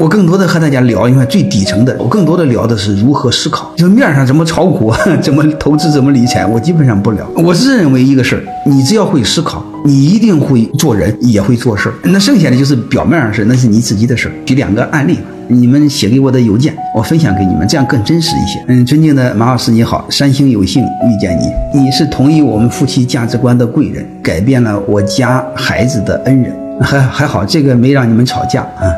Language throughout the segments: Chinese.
我更多的和大家聊，因为最底层的，我更多的聊的是如何思考，就是面上怎么炒股，怎么投资，怎么理财，我基本上不聊。我是认为一个事儿，你只要会思考，你一定会做人，也会做事儿。那剩下的就是表面上事，那是你自己的事儿。举两个案例。你们写给我的邮件，我分享给你们，这样更真实一些。嗯，尊敬的马老师你好，三星有幸遇见你，你是同意我们夫妻价值观的贵人，改变了我家孩子的恩人，还还好，这个没让你们吵架啊，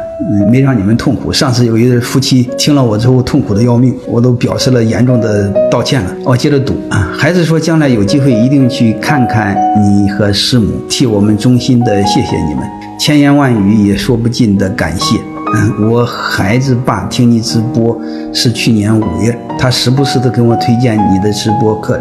没让你们痛苦。上次有一对夫妻听了我之后痛苦的要命，我都表示了严重的道歉了。我接着读啊，孩子说将来有机会一定去看看你和师母，替我们衷心的谢谢你们，千言万语也说不尽的感谢。嗯，我孩子爸听你直播是去年五月，他时不时的跟我推荐你的直播课。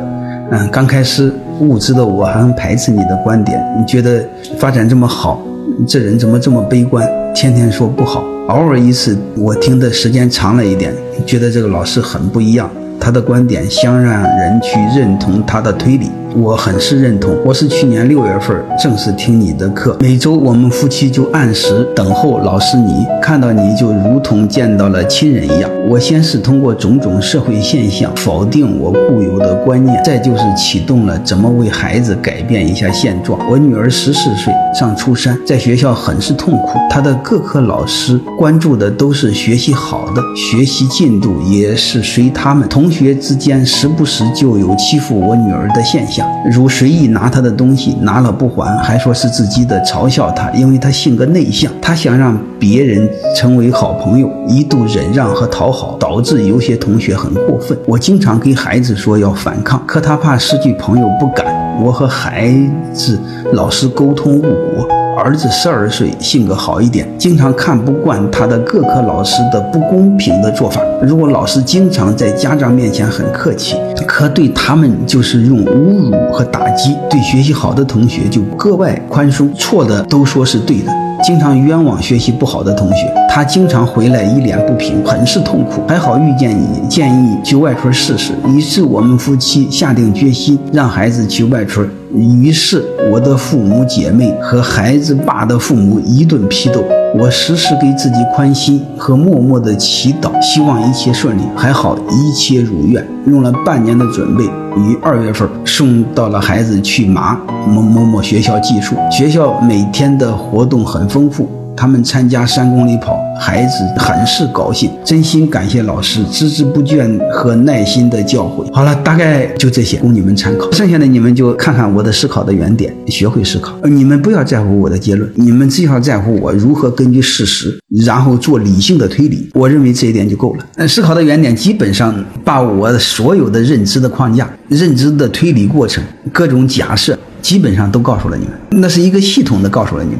嗯，刚开始无知的我还很排斥你的观点，你觉得发展这么好，这人怎么这么悲观，天天说不好。偶尔一次，我听的时间长了一点，觉得这个老师很不一样，他的观点想让人去认同他的推理。我很是认同。我是去年六月份正式听你的课，每周我们夫妻就按时等候老师你，看到你就如同见到了亲人一样。我先是通过种种社会现象否定我固有的观念，再就是启动了怎么为孩子改变一下现状。我女儿十四岁，上初三，在学校很是痛苦。她的各科老师关注的都是学习好的，学习进度也是随他们。同学之间时不时就有欺负我女儿的现象。如随意拿他的东西，拿了不还，还说是自己的，嘲笑他，因为他性格内向，他想让别人成为好朋友，一度忍让和讨好，导致有些同学很过分。我经常给孩子说要反抗，可他怕失去朋友不敢。我和孩子老师沟通无果。儿子十二岁，性格好一点，经常看不惯他的各科老师的不公平的做法。如果老师经常在家长面前很客气，可对他们就是用侮辱和打击；对学习好的同学就格外宽松，错的都说是对的。经常冤枉学习不好的同学，他经常回来一脸不平，很是痛苦。还好遇见你，建议去外村试试。于是我们夫妻下定决心，让孩子去外村。于是我的父母姐妹和孩子爸的父母一顿批斗。我时时给自己宽心和默默的祈祷，希望一切顺利。还好一切如愿，用了半年的准备，于二月份送到了孩子去麻某某某学校寄宿。学校每天的活动很丰富。他们参加三公里跑，孩子很是高兴，真心感谢老师孜孜不倦和耐心的教诲。好了，大概就这些，供你们参考。剩下的你们就看看我的思考的原点，学会思考。你们不要在乎我的结论，你们只要在乎我如何根据事实，然后做理性的推理。我认为这一点就够了。嗯，思考的原点基本上把我所有的认知的框架、认知的推理过程、各种假设，基本上都告诉了你们。那是一个系统的告诉了你们。